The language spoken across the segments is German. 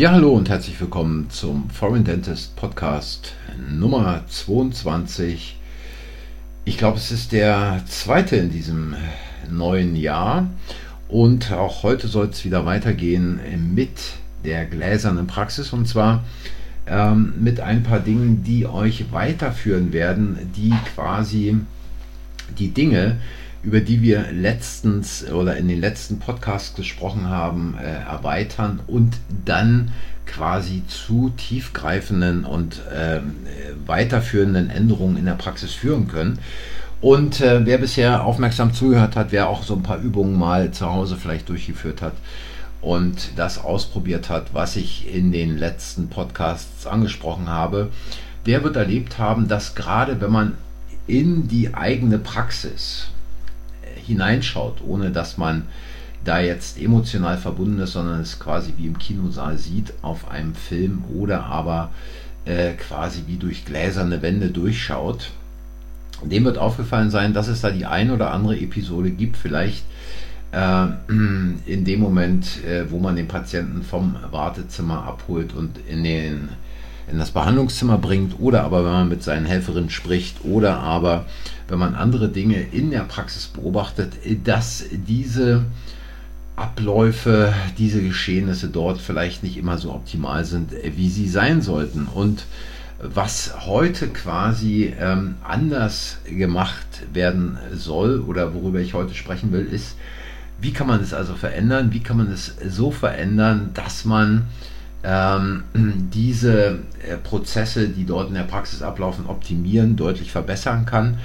Ja, hallo und herzlich willkommen zum Foreign Dentist Podcast Nummer 22. Ich glaube, es ist der zweite in diesem neuen Jahr und auch heute soll es wieder weitergehen mit der gläsernen Praxis und zwar ähm, mit ein paar Dingen, die euch weiterführen werden, die quasi die Dinge, über die wir letztens oder in den letzten Podcasts gesprochen haben, äh, erweitern und dann quasi zu tiefgreifenden und äh, weiterführenden Änderungen in der Praxis führen können. Und äh, wer bisher aufmerksam zugehört hat, wer auch so ein paar Übungen mal zu Hause vielleicht durchgeführt hat und das ausprobiert hat, was ich in den letzten Podcasts angesprochen habe, der wird erlebt haben, dass gerade wenn man in die eigene Praxis hineinschaut, ohne dass man da jetzt emotional verbunden ist, sondern es quasi wie im Kinosaal sieht auf einem Film oder aber äh, quasi wie durch gläserne Wände durchschaut. Dem wird aufgefallen sein, dass es da die ein oder andere Episode gibt, vielleicht äh, in dem Moment, äh, wo man den Patienten vom Wartezimmer abholt und in den in das Behandlungszimmer bringt oder aber wenn man mit seinen Helferinnen spricht oder aber wenn man andere Dinge in der Praxis beobachtet, dass diese Abläufe, diese Geschehnisse dort vielleicht nicht immer so optimal sind, wie sie sein sollten. Und was heute quasi ähm, anders gemacht werden soll oder worüber ich heute sprechen will, ist, wie kann man es also verändern? Wie kann man es so verändern, dass man ähm, diese äh, Prozesse, die dort in der Praxis ablaufen, optimieren, deutlich verbessern kann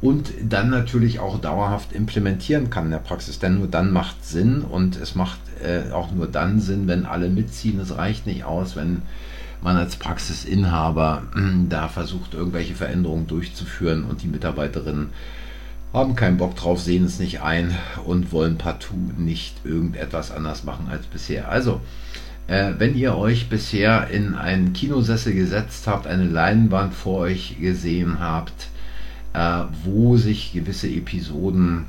und dann natürlich auch dauerhaft implementieren kann in der Praxis. Denn nur dann macht Sinn und es macht äh, auch nur dann Sinn, wenn alle mitziehen. Es reicht nicht aus, wenn man als Praxisinhaber äh, da versucht, irgendwelche Veränderungen durchzuführen und die Mitarbeiterinnen haben keinen Bock drauf, sehen es nicht ein und wollen partout nicht irgendetwas anders machen als bisher. Also, äh, wenn ihr euch bisher in einen Kinosessel gesetzt habt, eine Leinwand vor euch gesehen habt, äh, wo sich gewisse Episoden,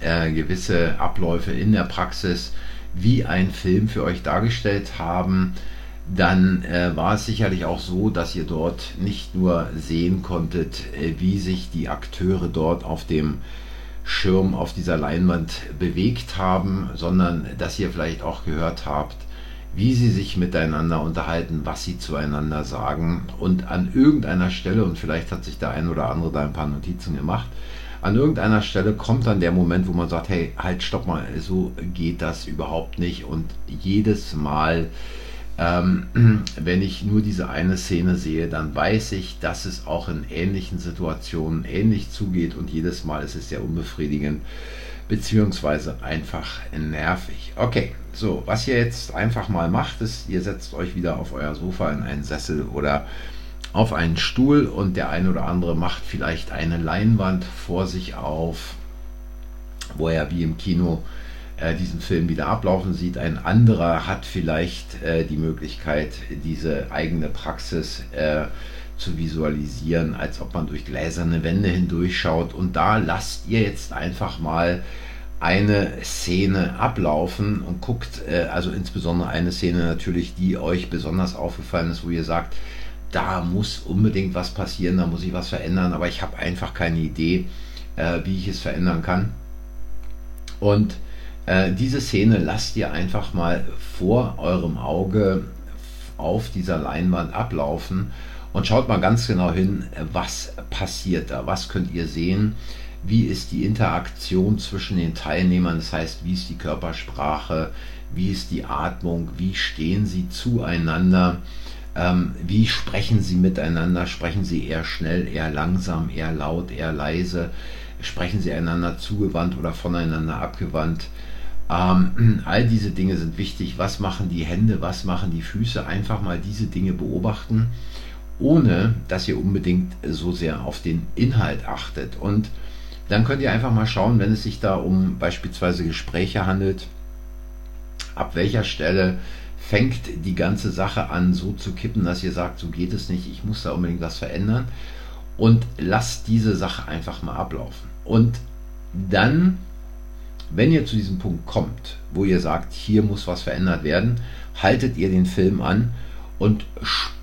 äh, gewisse Abläufe in der Praxis wie ein Film für euch dargestellt haben, dann äh, war es sicherlich auch so, dass ihr dort nicht nur sehen konntet, äh, wie sich die Akteure dort auf dem Schirm auf dieser Leinwand bewegt haben, sondern dass ihr vielleicht auch gehört habt, wie sie sich miteinander unterhalten, was sie zueinander sagen. Und an irgendeiner Stelle, und vielleicht hat sich der ein oder andere da ein paar Notizen gemacht, an irgendeiner Stelle kommt dann der Moment, wo man sagt, hey, halt, stopp mal, so geht das überhaupt nicht. Und jedes Mal, ähm, wenn ich nur diese eine Szene sehe, dann weiß ich, dass es auch in ähnlichen Situationen ähnlich zugeht und jedes Mal ist es sehr unbefriedigend beziehungsweise einfach nervig. Okay, so, was ihr jetzt einfach mal macht, ist, ihr setzt euch wieder auf euer Sofa in einen Sessel oder auf einen Stuhl und der eine oder andere macht vielleicht eine Leinwand vor sich auf, wo er wie im Kino äh, diesen Film wieder ablaufen sieht. Ein anderer hat vielleicht äh, die Möglichkeit, diese eigene Praxis äh, zu visualisieren, als ob man durch gläserne Wände hindurchschaut. Und da lasst ihr jetzt einfach mal eine Szene ablaufen und guckt, äh, also insbesondere eine Szene natürlich, die euch besonders aufgefallen ist, wo ihr sagt, da muss unbedingt was passieren, da muss ich was verändern, aber ich habe einfach keine Idee, äh, wie ich es verändern kann. Und äh, diese Szene lasst ihr einfach mal vor eurem Auge auf dieser Leinwand ablaufen und schaut mal ganz genau hin, was passiert da, was könnt ihr sehen, wie ist die Interaktion zwischen den Teilnehmern, das heißt, wie ist die Körpersprache, wie ist die Atmung, wie stehen sie zueinander, ähm, wie sprechen sie miteinander, sprechen sie eher schnell, eher langsam, eher laut, eher leise, sprechen sie einander zugewandt oder voneinander abgewandt. Ähm, all diese Dinge sind wichtig. Was machen die Hände, was machen die Füße? Einfach mal diese Dinge beobachten ohne dass ihr unbedingt so sehr auf den Inhalt achtet. Und dann könnt ihr einfach mal schauen, wenn es sich da um beispielsweise Gespräche handelt, ab welcher Stelle fängt die ganze Sache an so zu kippen, dass ihr sagt, so geht es nicht, ich muss da unbedingt was verändern. Und lasst diese Sache einfach mal ablaufen. Und dann, wenn ihr zu diesem Punkt kommt, wo ihr sagt, hier muss was verändert werden, haltet ihr den Film an und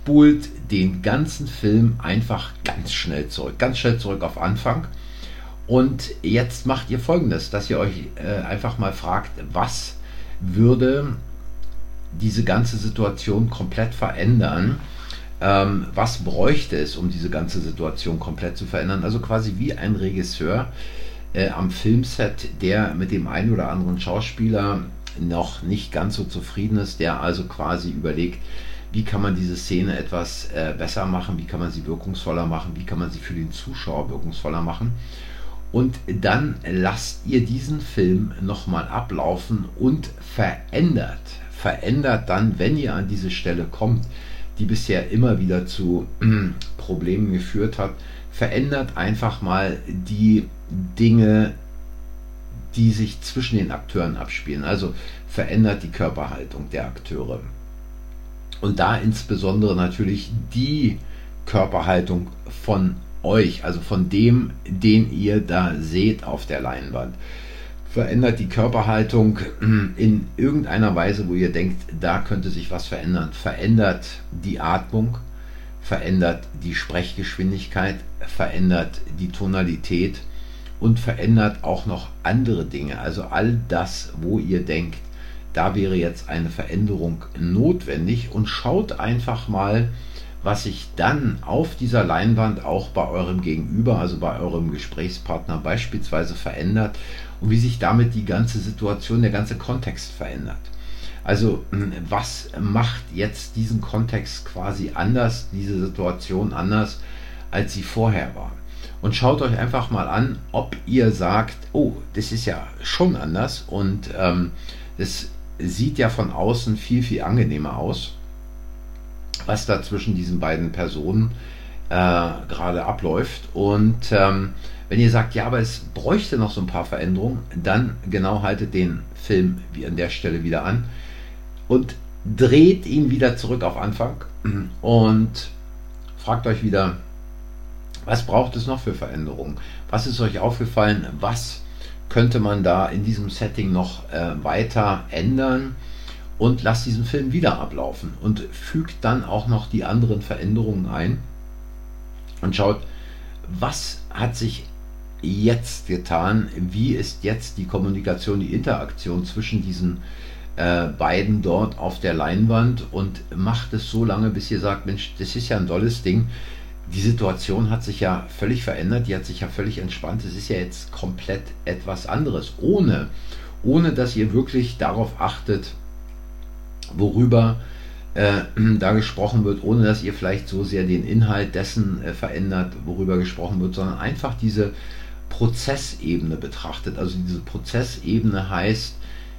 spult den ganzen Film einfach ganz schnell zurück, ganz schnell zurück auf Anfang. Und jetzt macht ihr folgendes, dass ihr euch äh, einfach mal fragt, was würde diese ganze Situation komplett verändern? Ähm, was bräuchte es, um diese ganze Situation komplett zu verändern? Also quasi wie ein Regisseur äh, am Filmset, der mit dem einen oder anderen Schauspieler noch nicht ganz so zufrieden ist, der also quasi überlegt, wie kann man diese Szene etwas äh, besser machen, wie kann man sie wirkungsvoller machen, wie kann man sie für den Zuschauer wirkungsvoller machen. Und dann lasst ihr diesen Film nochmal ablaufen und verändert, verändert dann, wenn ihr an diese Stelle kommt, die bisher immer wieder zu Problemen geführt hat, verändert einfach mal die Dinge, die sich zwischen den Akteuren abspielen. Also verändert die Körperhaltung der Akteure. Und da insbesondere natürlich die Körperhaltung von euch, also von dem, den ihr da seht auf der Leinwand. Verändert die Körperhaltung in irgendeiner Weise, wo ihr denkt, da könnte sich was verändern. Verändert die Atmung, verändert die Sprechgeschwindigkeit, verändert die Tonalität und verändert auch noch andere Dinge. Also all das, wo ihr denkt, da wäre jetzt eine Veränderung notwendig und schaut einfach mal, was sich dann auf dieser Leinwand auch bei eurem Gegenüber, also bei eurem Gesprächspartner beispielsweise verändert und wie sich damit die ganze Situation, der ganze Kontext verändert. Also hm, was macht jetzt diesen Kontext quasi anders, diese Situation anders, als sie vorher war? Und schaut euch einfach mal an, ob ihr sagt, oh, das ist ja schon anders und ähm, das sieht ja von außen viel, viel angenehmer aus was da zwischen diesen beiden Personen äh, gerade abläuft. Und ähm, wenn ihr sagt, ja, aber es bräuchte noch so ein paar Veränderungen, dann genau haltet den Film an der Stelle wieder an und dreht ihn wieder zurück auf Anfang und fragt euch wieder, was braucht es noch für Veränderungen? Was ist euch aufgefallen? Was könnte man da in diesem Setting noch äh, weiter ändern? und lasst diesen Film wieder ablaufen und fügt dann auch noch die anderen Veränderungen ein und schaut, was hat sich jetzt getan, wie ist jetzt die Kommunikation, die Interaktion zwischen diesen äh, beiden dort auf der Leinwand und macht es so lange, bis ihr sagt, Mensch, das ist ja ein tolles Ding. Die Situation hat sich ja völlig verändert, die hat sich ja völlig entspannt. Es ist ja jetzt komplett etwas anderes, ohne, ohne dass ihr wirklich darauf achtet, worüber äh, da gesprochen wird, ohne dass ihr vielleicht so sehr den Inhalt dessen äh, verändert, worüber gesprochen wird, sondern einfach diese Prozessebene betrachtet. Also diese Prozessebene heißt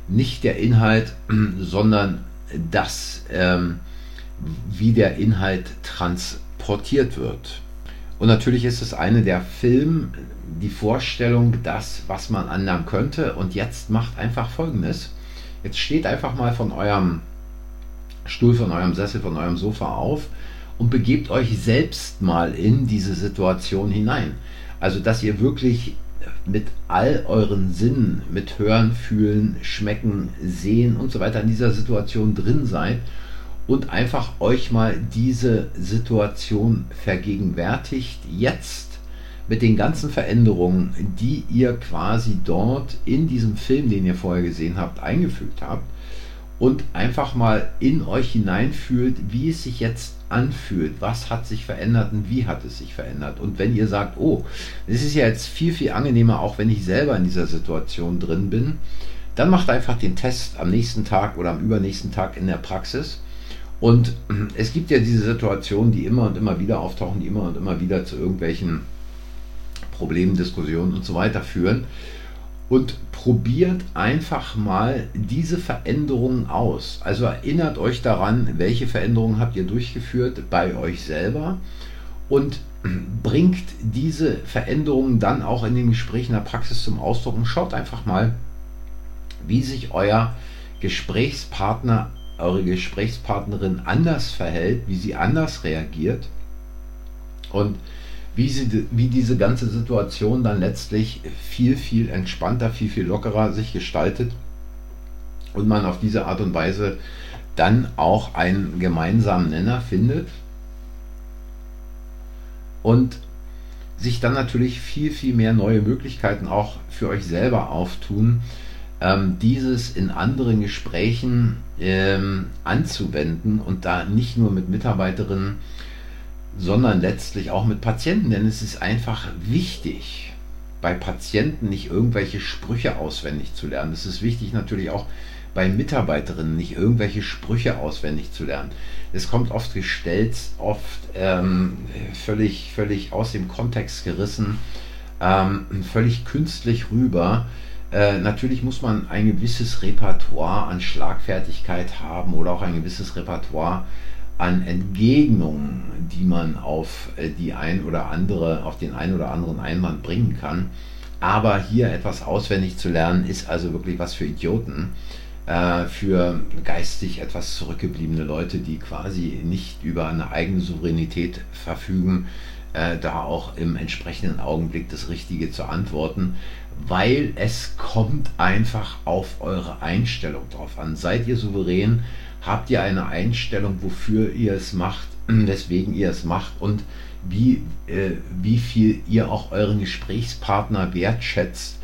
nicht der Inhalt, sondern das, ähm, wie der Inhalt transportiert wird. Und natürlich ist es eine der Film, die Vorstellung, das, was man ändern könnte. Und jetzt macht einfach Folgendes. Jetzt steht einfach mal von eurem Stuhl von eurem Sessel, von eurem Sofa auf und begebt euch selbst mal in diese Situation hinein. Also, dass ihr wirklich mit all euren Sinnen, mit Hören, Fühlen, Schmecken, Sehen und so weiter in dieser Situation drin seid und einfach euch mal diese Situation vergegenwärtigt, jetzt mit den ganzen Veränderungen, die ihr quasi dort in diesem Film, den ihr vorher gesehen habt, eingefügt habt und einfach mal in euch hineinfühlt, wie es sich jetzt anfühlt, was hat sich verändert und wie hat es sich verändert. Und wenn ihr sagt, oh, es ist ja jetzt viel, viel angenehmer, auch wenn ich selber in dieser Situation drin bin, dann macht einfach den Test am nächsten Tag oder am übernächsten Tag in der Praxis. Und es gibt ja diese Situationen, die immer und immer wieder auftauchen, die immer und immer wieder zu irgendwelchen Problemen, Diskussionen und so weiter führen und probiert einfach mal diese Veränderungen aus. Also erinnert euch daran, welche Veränderungen habt ihr durchgeführt bei euch selber und bringt diese Veränderungen dann auch in den Gesprächen der Praxis zum Ausdruck und schaut einfach mal, wie sich euer Gesprächspartner, eure Gesprächspartnerin anders verhält, wie sie anders reagiert und wie, sie, wie diese ganze Situation dann letztlich viel, viel entspannter, viel, viel lockerer sich gestaltet und man auf diese Art und Weise dann auch einen gemeinsamen Nenner findet und sich dann natürlich viel, viel mehr neue Möglichkeiten auch für euch selber auftun, ähm, dieses in anderen Gesprächen ähm, anzuwenden und da nicht nur mit Mitarbeiterinnen, sondern letztlich auch mit Patienten, denn es ist einfach wichtig, bei Patienten nicht irgendwelche Sprüche auswendig zu lernen. Es ist wichtig natürlich auch bei Mitarbeiterinnen nicht irgendwelche Sprüche auswendig zu lernen. Es kommt oft gestellt, oft ähm, völlig, völlig aus dem Kontext gerissen, ähm, völlig künstlich rüber. Äh, natürlich muss man ein gewisses Repertoire an Schlagfertigkeit haben oder auch ein gewisses Repertoire an Entgegnungen, die man auf äh, die ein oder andere, auf den ein oder anderen Einwand bringen kann. Aber hier etwas auswendig zu lernen, ist also wirklich was für Idioten. Äh, für geistig etwas zurückgebliebene Leute, die quasi nicht über eine eigene Souveränität verfügen, äh, da auch im entsprechenden Augenblick das Richtige zu antworten, weil es kommt einfach auf eure Einstellung drauf an. Seid ihr souverän? Habt ihr eine Einstellung, wofür ihr es macht, weswegen ihr es macht und wie, äh, wie viel ihr auch euren Gesprächspartner wertschätzt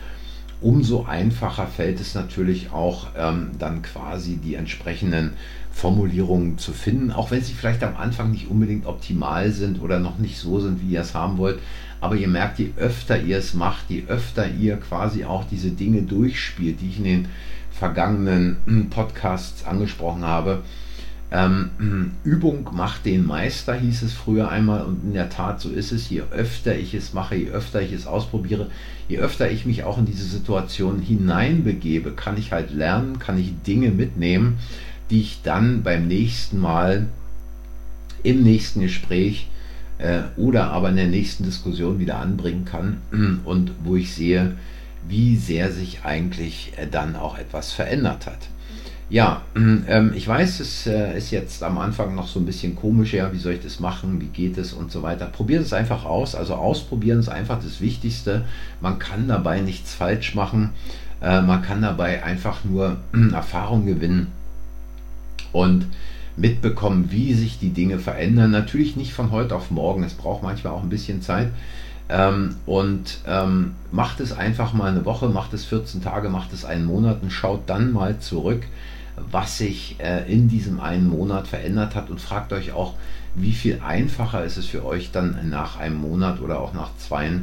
umso einfacher fällt es natürlich auch ähm, dann quasi die entsprechenden Formulierungen zu finden, auch wenn sie vielleicht am Anfang nicht unbedingt optimal sind oder noch nicht so sind, wie ihr es haben wollt. Aber ihr merkt, je öfter ihr es macht, je öfter ihr quasi auch diese Dinge durchspielt, die ich in den vergangenen Podcasts angesprochen habe, ähm, Übung macht den Meister, hieß es früher einmal, und in der Tat so ist es. Je öfter ich es mache, je öfter ich es ausprobiere, je öfter ich mich auch in diese Situation hineinbegebe, kann ich halt lernen, kann ich Dinge mitnehmen, die ich dann beim nächsten Mal im nächsten Gespräch äh, oder aber in der nächsten Diskussion wieder anbringen kann und wo ich sehe, wie sehr sich eigentlich äh, dann auch etwas verändert hat. Ja, ähm, ich weiß, es äh, ist jetzt am Anfang noch so ein bisschen komisch, ja, wie soll ich das machen, wie geht es und so weiter. Probiert es einfach aus. Also ausprobieren ist einfach das Wichtigste. Man kann dabei nichts falsch machen. Äh, man kann dabei einfach nur Erfahrung gewinnen und mitbekommen, wie sich die Dinge verändern. Natürlich nicht von heute auf morgen. Es braucht manchmal auch ein bisschen Zeit. Ähm, und ähm, macht es einfach mal eine Woche, macht es 14 Tage, macht es einen Monat und schaut dann mal zurück was sich äh, in diesem einen Monat verändert hat und fragt euch auch, wie viel einfacher ist es für euch dann nach einem Monat oder auch nach zwei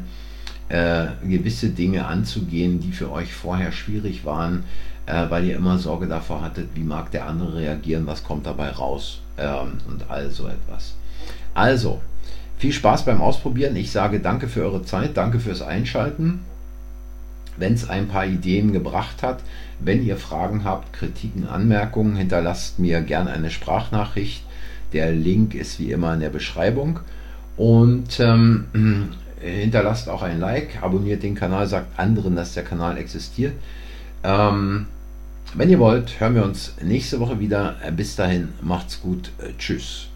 äh, gewisse Dinge anzugehen, die für euch vorher schwierig waren, äh, weil ihr immer Sorge davor hattet, wie mag der andere reagieren, was kommt dabei raus ähm, und all so etwas. Also, viel Spaß beim Ausprobieren. Ich sage danke für eure Zeit, danke fürs Einschalten wenn es ein paar Ideen gebracht hat. Wenn ihr Fragen habt, Kritiken, Anmerkungen, hinterlasst mir gerne eine Sprachnachricht. Der Link ist wie immer in der Beschreibung. Und ähm, hinterlasst auch ein Like, abonniert den Kanal, sagt anderen, dass der Kanal existiert. Ähm, wenn ihr wollt, hören wir uns nächste Woche wieder. Bis dahin, macht's gut. Tschüss.